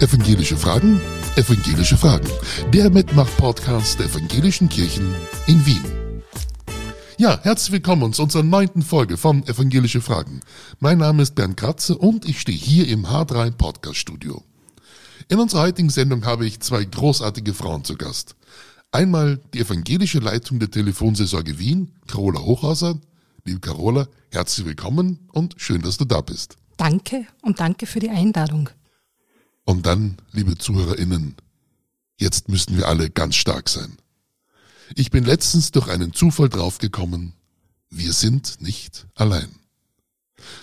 Evangelische Fragen, Evangelische Fragen. Der Mitmach-Podcast der Evangelischen Kirchen in Wien. Ja, herzlich willkommen zu unserer neunten Folge von Evangelische Fragen. Mein Name ist Bernd Kratze und ich stehe hier im H3 Podcast Studio. In unserer heutigen Sendung habe ich zwei großartige Frauen zu Gast. Einmal die evangelische Leitung der Telefonseelsorge Wien, Carola Hochhauser. Liebe Carola, herzlich willkommen und schön, dass du da bist. Danke und danke für die Einladung. Und dann, liebe ZuhörerInnen, jetzt müssten wir alle ganz stark sein. Ich bin letztens durch einen Zufall draufgekommen, wir sind nicht allein.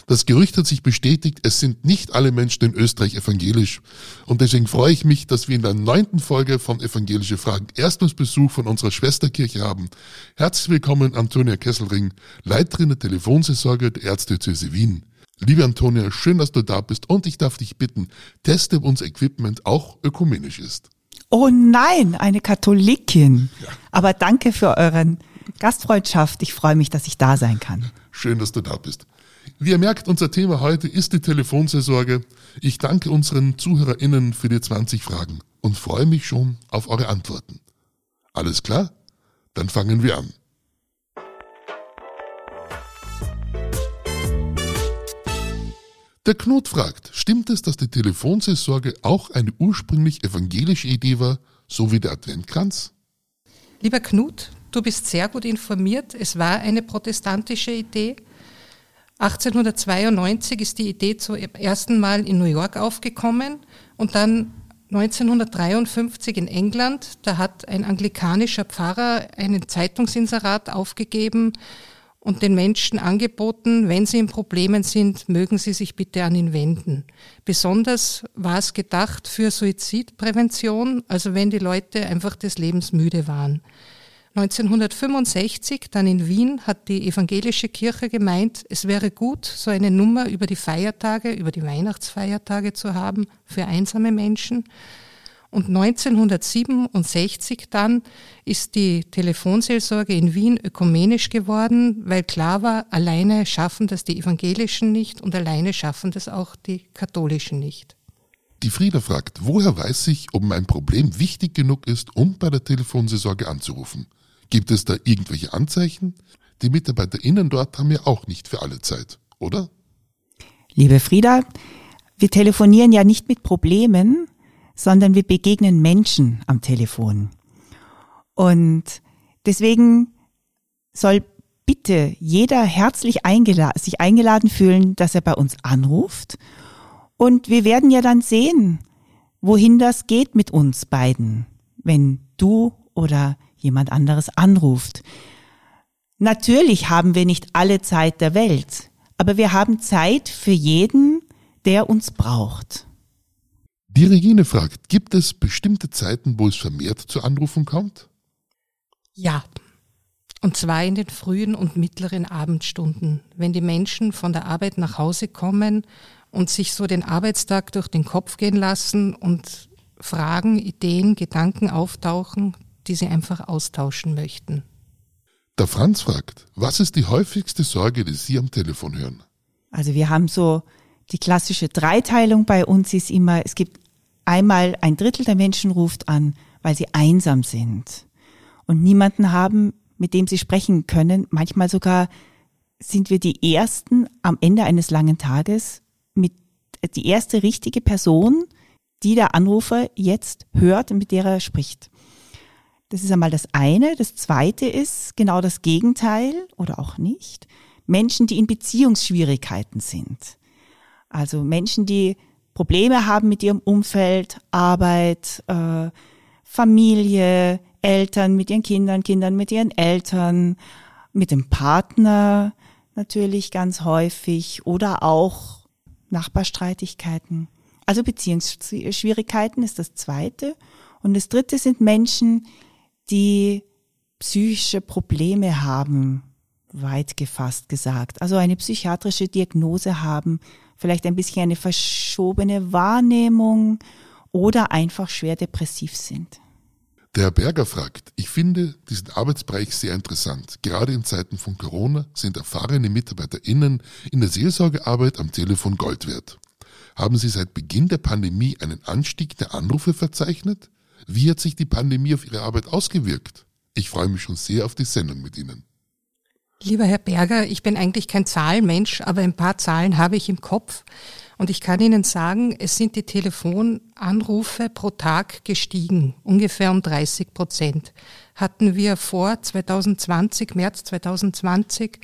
Das Gerücht hat sich bestätigt, es sind nicht alle Menschen in Österreich evangelisch. Und deswegen freue ich mich, dass wir in der neunten Folge von Evangelische Fragen erstmals Besuch von unserer Schwesterkirche haben. Herzlich willkommen, Antonia Kesselring, Leiterin der Telefonseelsorge der Erzdiözese Wien. Liebe Antonia, schön, dass du da bist und ich darf dich bitten, teste, ob unser Equipment auch ökumenisch ist. Oh nein, eine Katholikin. Ja. Aber danke für euren Gastfreundschaft. Ich freue mich, dass ich da sein kann. Schön, dass du da bist. Wie ihr merkt, unser Thema heute ist die Telefonseelsorge. Ich danke unseren ZuhörerInnen für die 20 Fragen und freue mich schon auf eure Antworten. Alles klar? Dann fangen wir an. Der Knut fragt, stimmt es, dass die Telefonseelsorge auch eine ursprünglich evangelische Idee war, so wie der Adventkranz? Lieber Knut, du bist sehr gut informiert. Es war eine protestantische Idee. 1892 ist die Idee zum ersten Mal in New York aufgekommen und dann 1953 in England. Da hat ein anglikanischer Pfarrer einen Zeitungsinserat aufgegeben und den Menschen angeboten, wenn sie in Problemen sind, mögen sie sich bitte an ihn wenden. Besonders war es gedacht für Suizidprävention, also wenn die Leute einfach des Lebens müde waren. 1965, dann in Wien, hat die evangelische Kirche gemeint, es wäre gut, so eine Nummer über die Feiertage, über die Weihnachtsfeiertage zu haben für einsame Menschen. Und 1967 dann ist die Telefonseelsorge in Wien ökumenisch geworden, weil klar war, alleine schaffen das die Evangelischen nicht und alleine schaffen das auch die Katholischen nicht. Die Frieda fragt, woher weiß ich, ob mein Problem wichtig genug ist, um bei der Telefonseelsorge anzurufen? Gibt es da irgendwelche Anzeichen? Die MitarbeiterInnen dort haben ja auch nicht für alle Zeit, oder? Liebe Frieda, wir telefonieren ja nicht mit Problemen, sondern wir begegnen Menschen am Telefon. Und deswegen soll bitte jeder herzlich eingeladen, sich eingeladen fühlen, dass er bei uns anruft. Und wir werden ja dann sehen, wohin das geht mit uns beiden, wenn du oder jemand anderes anruft. Natürlich haben wir nicht alle Zeit der Welt, aber wir haben Zeit für jeden, der uns braucht. Die Regine fragt, gibt es bestimmte Zeiten, wo es vermehrt zu Anrufen kommt? Ja, und zwar in den frühen und mittleren Abendstunden, wenn die Menschen von der Arbeit nach Hause kommen und sich so den Arbeitstag durch den Kopf gehen lassen und Fragen, Ideen, Gedanken auftauchen, die sie einfach austauschen möchten. Der Franz fragt, was ist die häufigste Sorge, die Sie am Telefon hören? Also wir haben so die klassische Dreiteilung bei uns ist immer, es gibt einmal ein Drittel der Menschen ruft an, weil sie einsam sind und niemanden haben, mit dem sie sprechen können. Manchmal sogar sind wir die ersten am Ende eines langen Tages mit die erste richtige Person, die der Anrufer jetzt hört und mit der er spricht. Das ist einmal das eine. Das zweite ist genau das Gegenteil oder auch nicht. Menschen, die in Beziehungsschwierigkeiten sind. Also Menschen, die Probleme haben mit ihrem Umfeld, Arbeit, äh, Familie, Eltern mit ihren Kindern, Kindern mit ihren Eltern, mit dem Partner natürlich ganz häufig oder auch Nachbarstreitigkeiten. Also Beziehungsschwierigkeiten ist das zweite. Und das dritte sind Menschen, die psychische Probleme haben, weit gefasst gesagt. Also eine psychiatrische Diagnose haben, vielleicht ein bisschen eine verschobene Wahrnehmung oder einfach schwer depressiv sind. Der Herr Berger fragt, ich finde diesen Arbeitsbereich sehr interessant. Gerade in Zeiten von Corona sind erfahrene MitarbeiterInnen in der Seelsorgearbeit am Telefon Gold wert. Haben Sie seit Beginn der Pandemie einen Anstieg der Anrufe verzeichnet? Wie hat sich die Pandemie auf Ihre Arbeit ausgewirkt? Ich freue mich schon sehr auf die Sendung mit Ihnen. Lieber Herr Berger, ich bin eigentlich kein Zahlenmensch, aber ein paar Zahlen habe ich im Kopf. Und ich kann Ihnen sagen, es sind die Telefonanrufe pro Tag gestiegen, ungefähr um 30 Prozent. Hatten wir vor 2020, März 2020,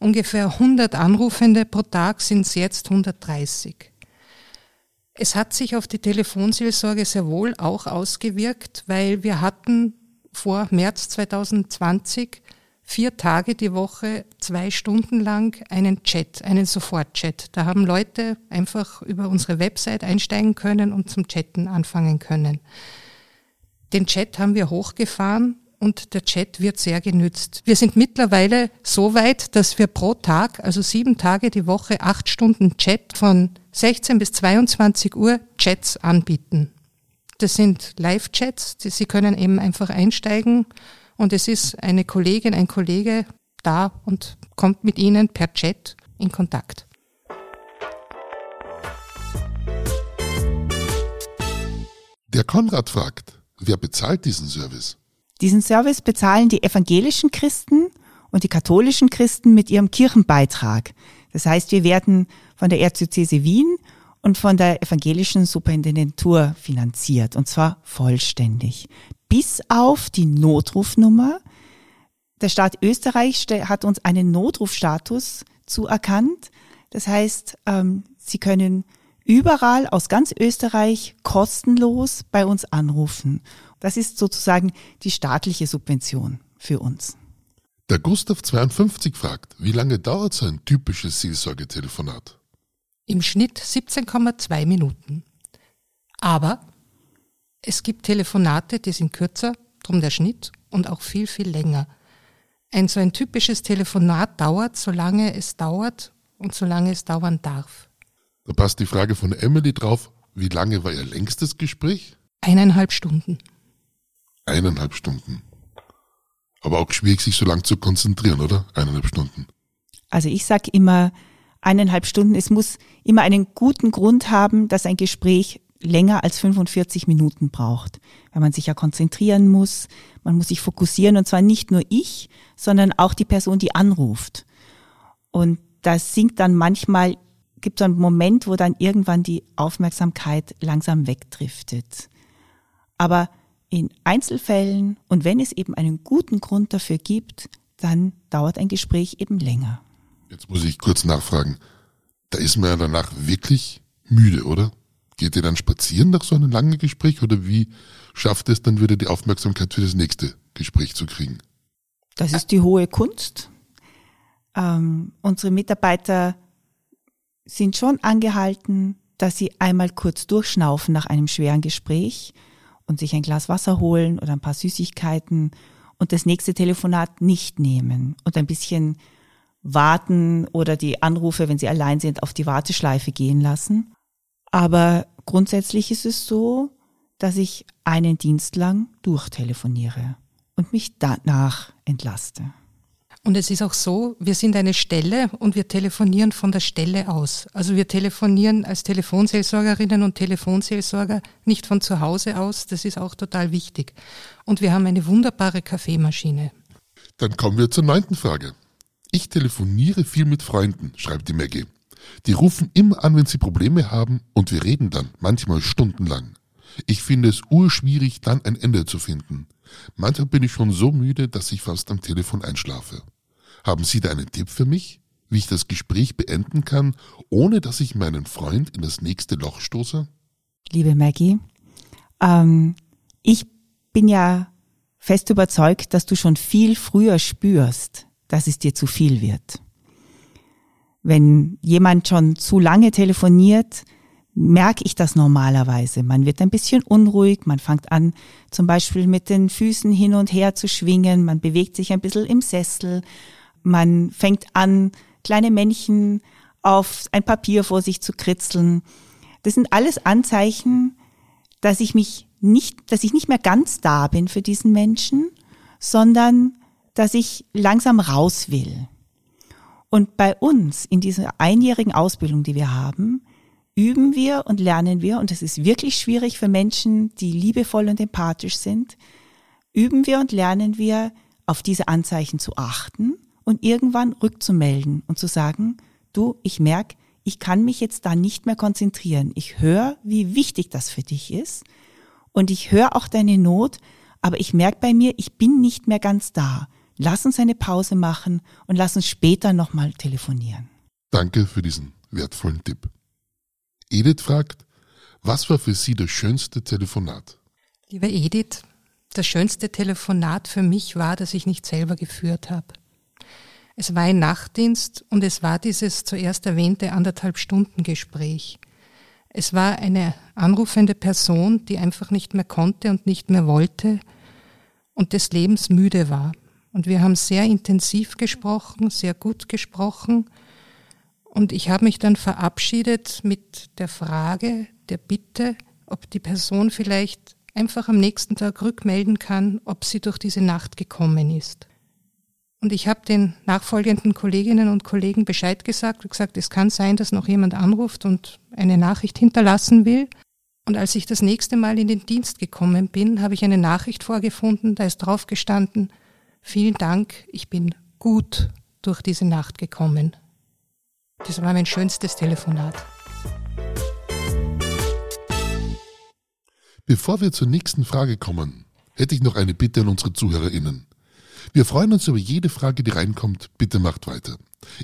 ungefähr 100 Anrufende pro Tag, sind es jetzt 130. Es hat sich auf die Telefonseelsorge sehr wohl auch ausgewirkt, weil wir hatten vor März 2020 vier Tage die Woche, zwei Stunden lang einen Chat, einen Sofortchat. Da haben Leute einfach über unsere Website einsteigen können und zum Chatten anfangen können. Den Chat haben wir hochgefahren und der Chat wird sehr genützt. Wir sind mittlerweile so weit, dass wir pro Tag, also sieben Tage die Woche, acht Stunden Chat von 16 bis 22 Uhr Chats anbieten. Das sind Live-Chats, Sie können eben einfach einsteigen und es ist eine Kollegin, ein Kollege da und kommt mit Ihnen per Chat in Kontakt. Der Konrad fragt, wer bezahlt diesen Service? Diesen Service bezahlen die evangelischen Christen und die katholischen Christen mit ihrem Kirchenbeitrag. Das heißt, wir werden von der Erzdiözese Wien und von der evangelischen Superintendentur finanziert, und zwar vollständig bis auf die Notrufnummer. Der Staat Österreich hat uns einen Notrufstatus zuerkannt. Das heißt, ähm, Sie können überall aus ganz Österreich kostenlos bei uns anrufen. Das ist sozusagen die staatliche Subvention für uns. Der Gustav 52 fragt, wie lange dauert so ein typisches Seelsorgetelefonat? Im Schnitt 17,2 Minuten. Aber es gibt Telefonate, die sind kürzer, drum der Schnitt, und auch viel, viel länger. Ein so ein typisches Telefonat dauert, solange es dauert und solange es dauern darf. Da passt die Frage von Emily drauf. Wie lange war Ihr längstes Gespräch? Eineinhalb Stunden. Eineinhalb Stunden. Aber auch schwierig, sich so lang zu konzentrieren, oder? Eineinhalb Stunden. Also ich sage immer eineinhalb Stunden. Es muss immer einen guten Grund haben, dass ein Gespräch länger als 45 Minuten braucht, weil man sich ja konzentrieren muss, man muss sich fokussieren und zwar nicht nur ich, sondern auch die Person, die anruft. Und das sinkt dann manchmal, gibt so einen Moment, wo dann irgendwann die Aufmerksamkeit langsam wegdriftet. Aber in Einzelfällen und wenn es eben einen guten Grund dafür gibt, dann dauert ein Gespräch eben länger. Jetzt muss ich kurz nachfragen. Da ist man ja danach wirklich müde, oder? Geht ihr dann spazieren nach so einem langen Gespräch oder wie schafft es dann wieder die Aufmerksamkeit für das nächste Gespräch zu kriegen? Das ist die hohe Kunst. Ähm, unsere Mitarbeiter sind schon angehalten, dass sie einmal kurz durchschnaufen nach einem schweren Gespräch und sich ein Glas Wasser holen oder ein paar Süßigkeiten und das nächste Telefonat nicht nehmen und ein bisschen warten oder die Anrufe, wenn sie allein sind, auf die Warteschleife gehen lassen. Aber grundsätzlich ist es so, dass ich einen Dienst lang durchtelefoniere und mich danach entlaste. Und es ist auch so, wir sind eine Stelle und wir telefonieren von der Stelle aus. Also wir telefonieren als Telefonseelsorgerinnen und Telefonseelsorger nicht von zu Hause aus. Das ist auch total wichtig. Und wir haben eine wunderbare Kaffeemaschine. Dann kommen wir zur neunten Frage. Ich telefoniere viel mit Freunden, schreibt die Maggie. Die rufen immer an, wenn sie Probleme haben und wir reden dann, manchmal stundenlang. Ich finde es urschwierig, dann ein Ende zu finden. Manchmal bin ich schon so müde, dass ich fast am Telefon einschlafe. Haben Sie da einen Tipp für mich, wie ich das Gespräch beenden kann, ohne dass ich meinen Freund in das nächste Loch stoße? Liebe Maggie, ähm, ich bin ja fest überzeugt, dass du schon viel früher spürst, dass es dir zu viel wird. Wenn jemand schon zu lange telefoniert, merke ich das normalerweise. Man wird ein bisschen unruhig, man fängt an, zum Beispiel mit den Füßen hin und her zu schwingen, man bewegt sich ein bisschen im Sessel, man fängt an, kleine Männchen auf ein Papier vor sich zu kritzeln. Das sind alles Anzeichen, dass ich mich nicht, dass ich nicht mehr ganz da bin für diesen Menschen, sondern dass ich langsam raus will. Und bei uns in dieser einjährigen Ausbildung, die wir haben, üben wir und lernen wir, und das ist wirklich schwierig für Menschen, die liebevoll und empathisch sind, üben wir und lernen wir, auf diese Anzeichen zu achten und irgendwann rückzumelden und zu sagen, du, ich merke, ich kann mich jetzt da nicht mehr konzentrieren. Ich höre, wie wichtig das für dich ist und ich höre auch deine Not, aber ich merke bei mir, ich bin nicht mehr ganz da. Lass uns eine Pause machen und lass uns später nochmal telefonieren. Danke für diesen wertvollen Tipp. Edith fragt, was war für Sie das schönste Telefonat? Liebe Edith, das schönste Telefonat für mich war, dass ich nicht selber geführt habe. Es war ein Nachtdienst und es war dieses zuerst erwähnte anderthalb Stunden Gespräch. Es war eine anrufende Person, die einfach nicht mehr konnte und nicht mehr wollte und des Lebens müde war. Und wir haben sehr intensiv gesprochen, sehr gut gesprochen. Und ich habe mich dann verabschiedet mit der Frage, der Bitte, ob die Person vielleicht einfach am nächsten Tag rückmelden kann, ob sie durch diese Nacht gekommen ist. Und ich habe den nachfolgenden Kolleginnen und Kollegen Bescheid gesagt und gesagt, es kann sein, dass noch jemand anruft und eine Nachricht hinterlassen will. Und als ich das nächste Mal in den Dienst gekommen bin, habe ich eine Nachricht vorgefunden, da ist drauf gestanden, vielen Dank, ich bin gut durch diese Nacht gekommen. Das war mein schönstes Telefonat. Bevor wir zur nächsten Frage kommen, hätte ich noch eine Bitte an unsere ZuhörerInnen. Wir freuen uns über jede Frage, die reinkommt. Bitte macht weiter.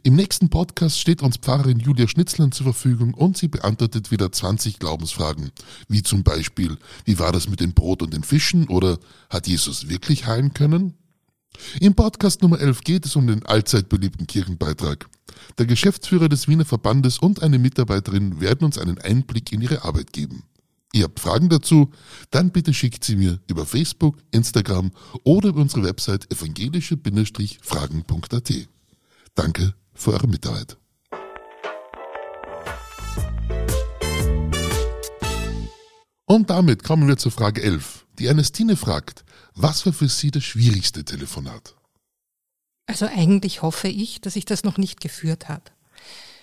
Im nächsten Podcast steht uns Pfarrerin Julia Schnitzlern zur Verfügung und sie beantwortet wieder 20 Glaubensfragen, wie zum Beispiel, wie war das mit dem Brot und den Fischen oder hat Jesus wirklich heilen können? Im Podcast Nummer 11 geht es um den allzeit beliebten Kirchenbeitrag. Der Geschäftsführer des Wiener Verbandes und eine Mitarbeiterin werden uns einen Einblick in ihre Arbeit geben. Ihr habt Fragen dazu? Dann bitte schickt sie mir über Facebook, Instagram oder über unsere Website evangelische-fragen.at. Danke für eure Mitarbeit. Und damit kommen wir zur Frage 11. Die Ernestine fragt, was war für Sie das schwierigste Telefonat? Also eigentlich hoffe ich, dass ich das noch nicht geführt habe.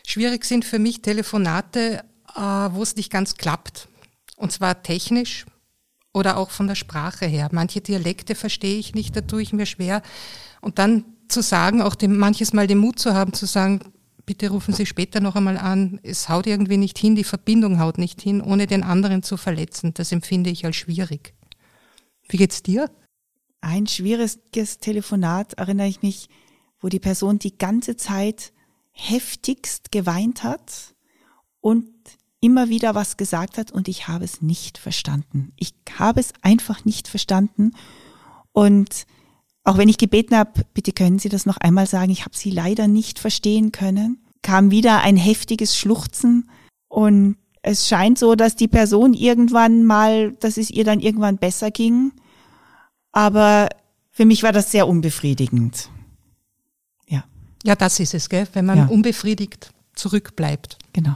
Schwierig sind für mich Telefonate, äh, wo es nicht ganz klappt. Und zwar technisch oder auch von der Sprache her. Manche Dialekte verstehe ich nicht, da tue ich mir schwer. Und dann zu sagen, auch dem, manches Mal den Mut zu haben, zu sagen, bitte rufen Sie später noch einmal an, es haut irgendwie nicht hin, die Verbindung haut nicht hin, ohne den anderen zu verletzen. Das empfinde ich als schwierig. Wie geht's dir? Ein schwieriges Telefonat erinnere ich mich, wo die Person die ganze Zeit heftigst geweint hat und immer wieder was gesagt hat und ich habe es nicht verstanden. Ich habe es einfach nicht verstanden. Und auch wenn ich gebeten habe, bitte können Sie das noch einmal sagen, ich habe Sie leider nicht verstehen können, kam wieder ein heftiges Schluchzen und es scheint so, dass die Person irgendwann mal, dass es ihr dann irgendwann besser ging. Aber für mich war das sehr unbefriedigend. Ja. Ja, das ist es, gell? wenn man ja. unbefriedigt zurückbleibt. Genau.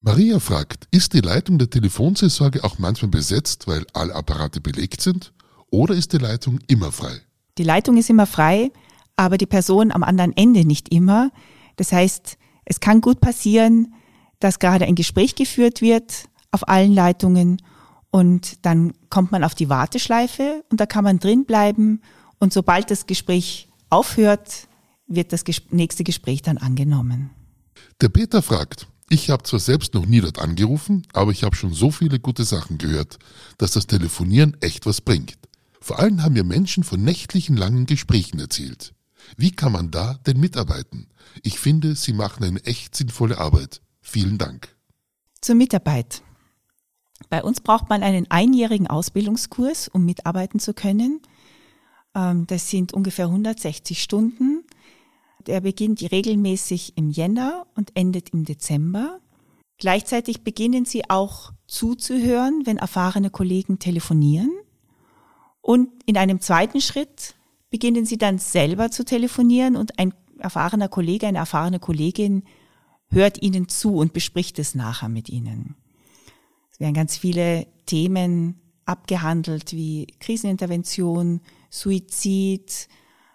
Maria fragt, ist die Leitung der Telefonseelsorge auch manchmal besetzt, weil alle Apparate belegt sind? Oder ist die Leitung immer frei? Die Leitung ist immer frei, aber die Person am anderen Ende nicht immer. Das heißt, es kann gut passieren, dass gerade ein Gespräch geführt wird auf allen Leitungen und dann kommt man auf die Warteschleife und da kann man drin bleiben und sobald das Gespräch aufhört, wird das nächste Gespräch dann angenommen. Der Peter fragt, ich habe zwar selbst noch nie dort angerufen, aber ich habe schon so viele gute Sachen gehört, dass das Telefonieren echt was bringt. Vor allem haben mir Menschen von nächtlichen langen Gesprächen erzählt. Wie kann man da denn mitarbeiten? Ich finde, Sie machen eine echt sinnvolle Arbeit. Vielen Dank. Zur Mitarbeit. Bei uns braucht man einen einjährigen Ausbildungskurs, um mitarbeiten zu können. Ähm, das sind ungefähr 160 Stunden. Der beginnt regelmäßig im Jänner und endet im Dezember. Gleichzeitig beginnen sie auch zuzuhören, wenn erfahrene Kollegen telefonieren. Und in einem zweiten Schritt beginnen sie dann selber zu telefonieren und ein erfahrener Kollege, eine erfahrene Kollegin hört ihnen zu und bespricht es nachher mit ihnen. Es werden ganz viele Themen abgehandelt wie Krisenintervention, Suizid,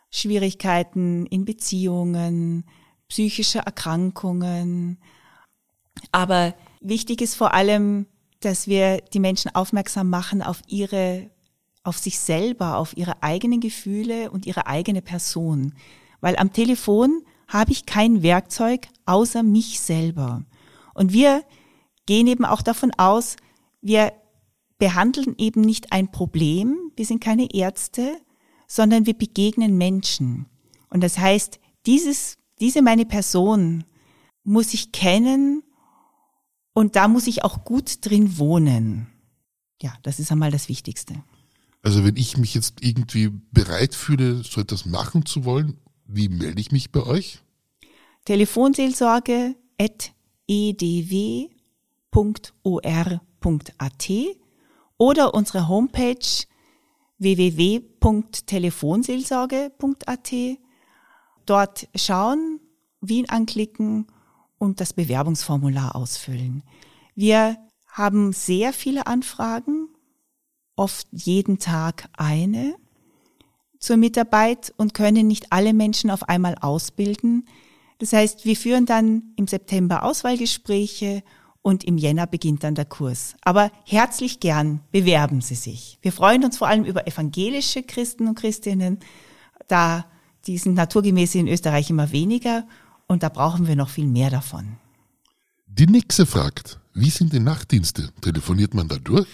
Schwierigkeiten in Beziehungen, psychische Erkrankungen. Aber Wichtig ist vor allem, dass wir die Menschen aufmerksam machen auf ihre, auf sich selber, auf ihre eigenen Gefühle und ihre eigene Person. Weil am Telefon habe ich kein Werkzeug außer mich selber. Und wir gehen eben auch davon aus, wir behandeln eben nicht ein Problem, wir sind keine Ärzte, sondern wir begegnen Menschen. Und das heißt, dieses, diese meine Person muss ich kennen und da muss ich auch gut drin wohnen. Ja, das ist einmal das Wichtigste. Also wenn ich mich jetzt irgendwie bereit fühle, so etwas machen zu wollen, wie melde ich mich bei euch? Telefonseelsorge at edw.or.at oder unsere Homepage www.telefonseelsorge.at. Dort schauen, Wien anklicken und das Bewerbungsformular ausfüllen. Wir haben sehr viele Anfragen, oft jeden Tag eine zur Mitarbeit und können nicht alle Menschen auf einmal ausbilden. Das heißt, wir führen dann im September Auswahlgespräche und im Jänner beginnt dann der Kurs. Aber herzlich gern bewerben Sie sich. Wir freuen uns vor allem über evangelische Christen und Christinnen, da die sind naturgemäß in Österreich immer weniger und da brauchen wir noch viel mehr davon. Die Nixe fragt, wie sind die Nachtdienste? Telefoniert man da durch?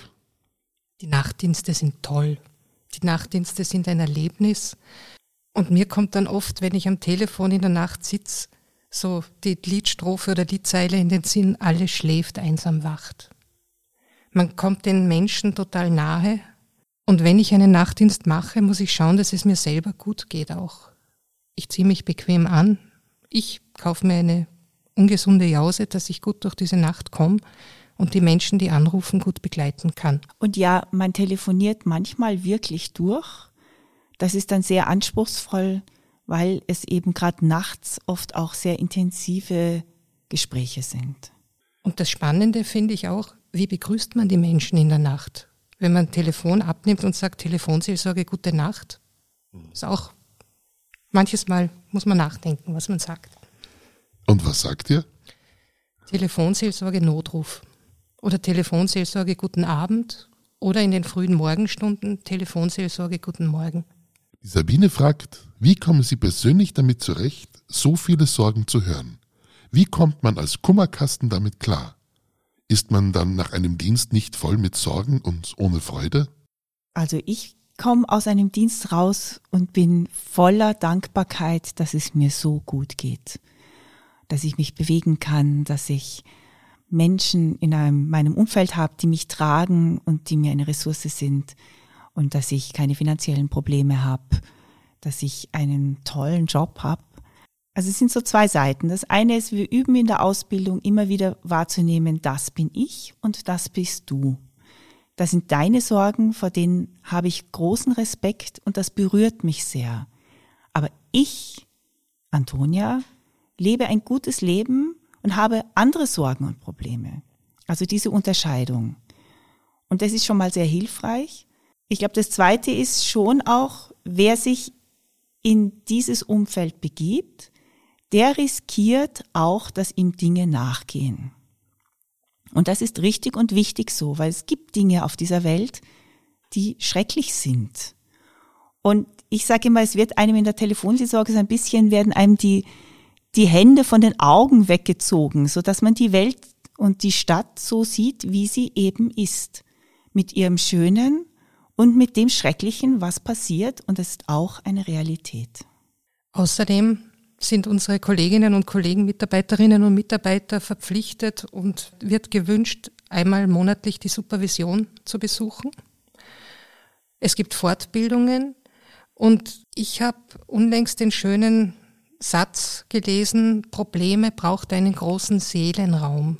Die Nachtdienste sind toll. Die Nachtdienste sind ein Erlebnis. Und mir kommt dann oft, wenn ich am Telefon in der Nacht sitze, so die Liedstrophe oder die Zeile in den Sinn, alles schläft, einsam wacht. Man kommt den Menschen total nahe. Und wenn ich einen Nachtdienst mache, muss ich schauen, dass es mir selber gut geht auch. Ich ziehe mich bequem an. Ich kaufe mir eine ungesunde Jause, dass ich gut durch diese Nacht komme und die Menschen, die anrufen, gut begleiten kann. Und ja, man telefoniert manchmal wirklich durch. Das ist dann sehr anspruchsvoll, weil es eben gerade nachts oft auch sehr intensive Gespräche sind. Und das Spannende finde ich auch, wie begrüßt man die Menschen in der Nacht? Wenn man Telefon abnimmt und sagt Telefonseelsorge, gute Nacht, ist auch manches Mal muss man nachdenken, was man sagt. Und was sagt ihr? Telefonseelsorge Notruf oder Telefonseelsorge Guten Abend oder in den frühen Morgenstunden Telefonseelsorge Guten Morgen. Die Sabine fragt, wie kommen Sie persönlich damit zurecht, so viele Sorgen zu hören? Wie kommt man als Kummerkasten damit klar? Ist man dann nach einem Dienst nicht voll mit Sorgen und ohne Freude? Also ich komme aus einem Dienst raus und bin voller Dankbarkeit, dass es mir so gut geht, dass ich mich bewegen kann, dass ich Menschen in einem, meinem Umfeld habe, die mich tragen und die mir eine Ressource sind und dass ich keine finanziellen Probleme habe, dass ich einen tollen Job habe. Also es sind so zwei Seiten. Das eine ist, wir üben in der Ausbildung immer wieder wahrzunehmen, das bin ich und das bist du. Das sind deine Sorgen, vor denen habe ich großen Respekt und das berührt mich sehr. Aber ich, Antonia, lebe ein gutes Leben und habe andere Sorgen und Probleme. Also diese Unterscheidung. Und das ist schon mal sehr hilfreich. Ich glaube, das Zweite ist schon auch, wer sich in dieses Umfeld begibt, der riskiert auch, dass ihm Dinge nachgehen. Und das ist richtig und wichtig so, weil es gibt Dinge auf dieser Welt, die schrecklich sind. Und ich sage immer, es wird einem in der Telefonseelsorge so ein bisschen, werden einem die, die Hände von den Augen weggezogen, so dass man die Welt und die Stadt so sieht, wie sie eben ist. Mit ihrem Schönen und mit dem Schrecklichen, was passiert. Und das ist auch eine Realität. Außerdem sind unsere Kolleginnen und Kollegen, Mitarbeiterinnen und Mitarbeiter verpflichtet und wird gewünscht, einmal monatlich die Supervision zu besuchen. Es gibt Fortbildungen und ich habe unlängst den schönen Satz gelesen, Probleme braucht einen großen Seelenraum.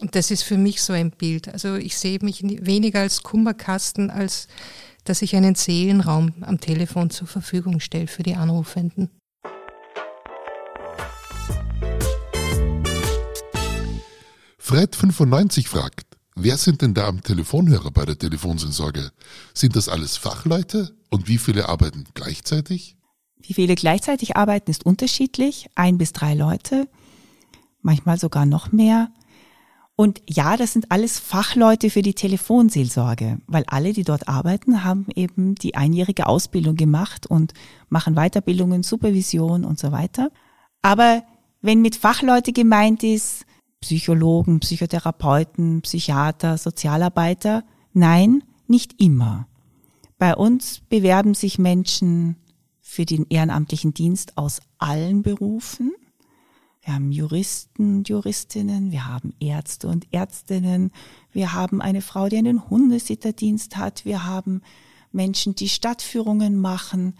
Und das ist für mich so ein Bild. Also ich sehe mich weniger als Kummerkasten, als dass ich einen Seelenraum am Telefon zur Verfügung stelle für die Anrufenden. Fred95 fragt, wer sind denn da am Telefonhörer bei der Telefonseelsorge? Sind das alles Fachleute und wie viele arbeiten gleichzeitig? Wie viele gleichzeitig arbeiten, ist unterschiedlich. Ein bis drei Leute, manchmal sogar noch mehr. Und ja, das sind alles Fachleute für die Telefonseelsorge, weil alle, die dort arbeiten, haben eben die einjährige Ausbildung gemacht und machen Weiterbildungen, Supervision und so weiter. Aber wenn mit Fachleute gemeint ist, Psychologen, Psychotherapeuten, Psychiater, Sozialarbeiter, nein, nicht immer. Bei uns bewerben sich Menschen für den ehrenamtlichen Dienst aus allen Berufen. Wir haben Juristen und Juristinnen, wir haben Ärzte und Ärztinnen, wir haben eine Frau, die einen Hundesitterdienst hat, wir haben Menschen, die Stadtführungen machen,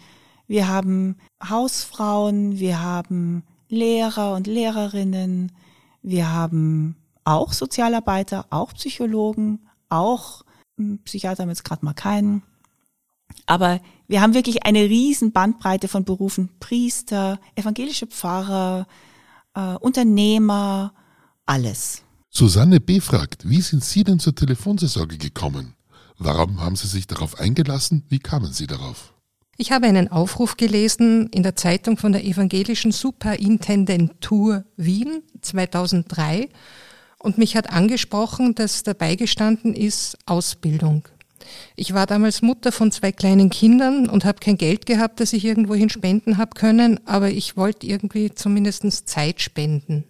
wir haben Hausfrauen, wir haben Lehrer und Lehrerinnen, wir haben auch Sozialarbeiter, auch Psychologen, auch hm, Psychiater haben jetzt gerade mal keinen. Aber wir haben wirklich eine riesen Bandbreite von Berufen. Priester, evangelische Pfarrer, äh, Unternehmer, alles. Susanne B. fragt, wie sind Sie denn zur Telefonseelsorge gekommen? Warum haben Sie sich darauf eingelassen? Wie kamen Sie darauf? Ich habe einen Aufruf gelesen in der Zeitung von der Evangelischen Superintendentur Wien 2003 und mich hat angesprochen, dass dabei gestanden ist Ausbildung. Ich war damals Mutter von zwei kleinen Kindern und habe kein Geld gehabt, das ich irgendwohin spenden habe können, aber ich wollte irgendwie zumindest Zeit spenden.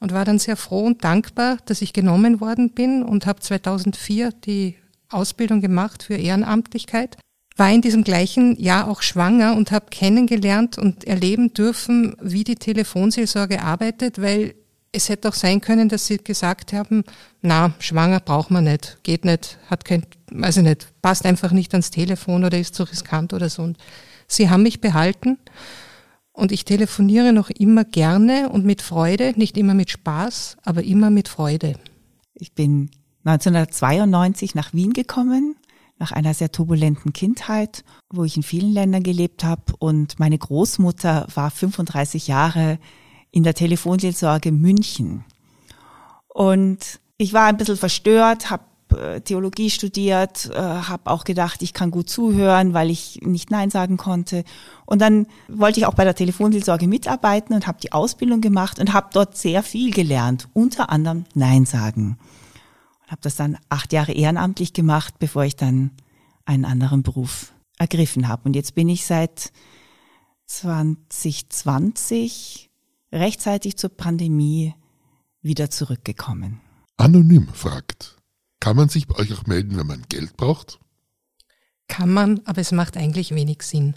Und war dann sehr froh und dankbar, dass ich genommen worden bin und habe 2004 die Ausbildung gemacht für Ehrenamtlichkeit, war in diesem gleichen Jahr auch schwanger und habe kennengelernt und erleben dürfen, wie die Telefonseelsorge arbeitet, weil es hätte auch sein können, dass sie gesagt haben, na, schwanger braucht man nicht, geht nicht, hat kein, weiß ich nicht, passt einfach nicht ans Telefon oder ist zu riskant oder so. Und sie haben mich behalten und ich telefoniere noch immer gerne und mit Freude, nicht immer mit Spaß, aber immer mit Freude. Ich bin 1992 nach Wien gekommen, nach einer sehr turbulenten Kindheit, wo ich in vielen Ländern gelebt habe und meine Großmutter war 35 Jahre in der Telefonseelsorge München. Und ich war ein bisschen verstört, habe äh, Theologie studiert, äh, habe auch gedacht, ich kann gut zuhören, weil ich nicht Nein sagen konnte. Und dann wollte ich auch bei der Telefonseelsorge mitarbeiten und habe die Ausbildung gemacht und habe dort sehr viel gelernt, unter anderem Nein sagen. Und habe das dann acht Jahre ehrenamtlich gemacht, bevor ich dann einen anderen Beruf ergriffen habe. Und jetzt bin ich seit 2020 rechtzeitig zur Pandemie wieder zurückgekommen. Anonym fragt, kann man sich bei euch auch melden, wenn man Geld braucht? Kann man, aber es macht eigentlich wenig Sinn.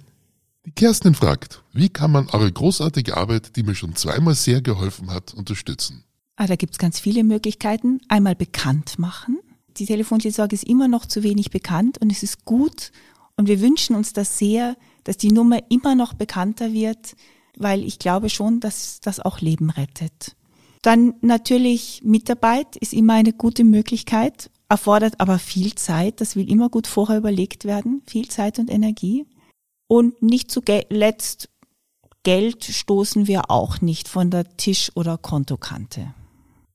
Die Kerstin fragt, wie kann man eure großartige Arbeit, die mir schon zweimal sehr geholfen hat, unterstützen? Ah, da gibt's ganz viele Möglichkeiten. Einmal bekannt machen. Die Telefonseelsorge ist immer noch zu wenig bekannt und es ist gut und wir wünschen uns das sehr, dass die Nummer immer noch bekannter wird, weil ich glaube schon, dass das auch Leben rettet. Dann natürlich Mitarbeit ist immer eine gute Möglichkeit, erfordert aber viel Zeit. Das will immer gut vorher überlegt werden, viel Zeit und Energie. Und nicht zuletzt Geld stoßen wir auch nicht von der Tisch- oder Kontokante.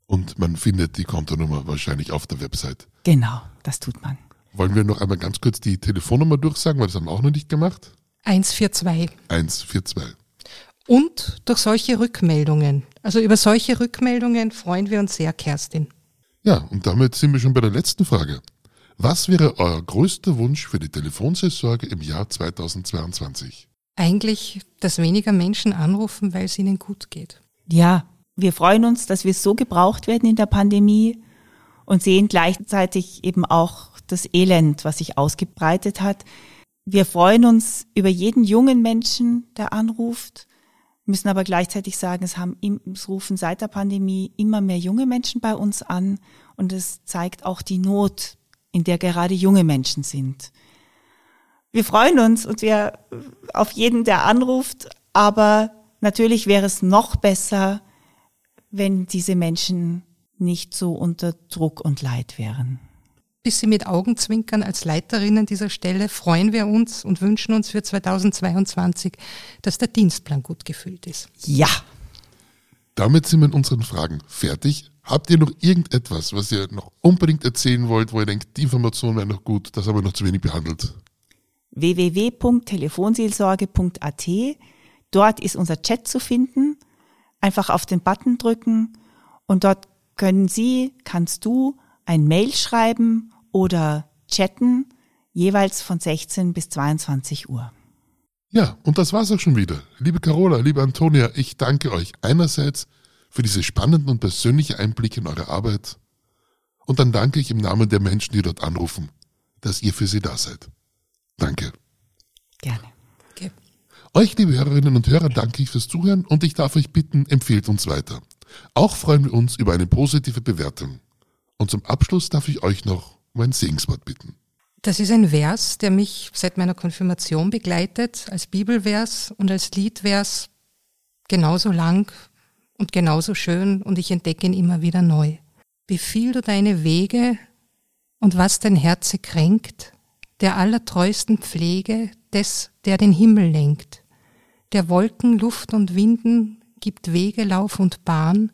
Und man findet die Kontonummer wahrscheinlich auf der Website. Genau, das tut man. Wollen wir noch einmal ganz kurz die Telefonnummer durchsagen, weil das haben wir auch noch nicht gemacht? 142. 142 und durch solche Rückmeldungen. Also über solche Rückmeldungen freuen wir uns sehr, Kerstin. Ja, und damit sind wir schon bei der letzten Frage. Was wäre euer größter Wunsch für die Telefonseelsorge im Jahr 2022? Eigentlich, dass weniger Menschen anrufen, weil es ihnen gut geht. Ja, wir freuen uns, dass wir so gebraucht werden in der Pandemie und sehen gleichzeitig eben auch das Elend, was sich ausgebreitet hat. Wir freuen uns über jeden jungen Menschen, der anruft müssen aber gleichzeitig sagen, es haben es rufen seit der Pandemie immer mehr junge Menschen bei uns an und es zeigt auch die Not, in der gerade junge Menschen sind. Wir freuen uns und wir auf jeden, der anruft, aber natürlich wäre es noch besser, wenn diese Menschen nicht so unter Druck und Leid wären bisschen mit Augenzwinkern als Leiterinnen dieser Stelle freuen wir uns und wünschen uns für 2022, dass der Dienstplan gut gefüllt ist. Ja. Damit sind wir in unseren Fragen fertig. Habt ihr noch irgendetwas, was ihr noch unbedingt erzählen wollt, wo ihr denkt, die Information wäre noch gut, das haben wir noch zu wenig behandelt? www.telefonseelsorge.at. Dort ist unser Chat zu finden. Einfach auf den Button drücken und dort können Sie, kannst du ein Mail schreiben oder chatten, jeweils von 16 bis 22 Uhr. Ja, und das war's auch schon wieder. Liebe Carola, liebe Antonia, ich danke euch einerseits für diese spannenden und persönlichen Einblicke in eure Arbeit und dann danke ich im Namen der Menschen, die dort anrufen, dass ihr für sie da seid. Danke. Gerne. Okay. Euch, liebe Hörerinnen und Hörer, danke ich fürs Zuhören und ich darf euch bitten, empfehlt uns weiter. Auch freuen wir uns über eine positive Bewertung. Und zum Abschluss darf ich euch noch um ein Segenswort bitten. Das ist ein Vers, der mich seit meiner Konfirmation begleitet, als Bibelvers und als Liedvers genauso lang und genauso schön und ich entdecke ihn immer wieder neu. Befiehl du deine Wege und was dein Herze kränkt, der allertreusten Pflege des, der den Himmel lenkt, der Wolken, Luft und Winden gibt Wege, Lauf und Bahn,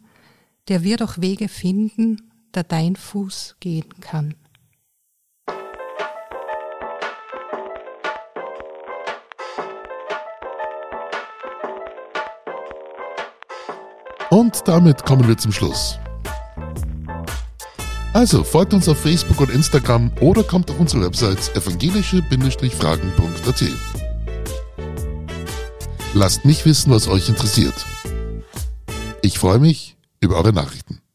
der wird auch Wege finden, da dein Fuß gehen kann. Und damit kommen wir zum Schluss. Also folgt uns auf Facebook und Instagram oder kommt auf unsere Website evangelische-fragen.at. Lasst mich wissen, was euch interessiert. Ich freue mich über eure Nachrichten.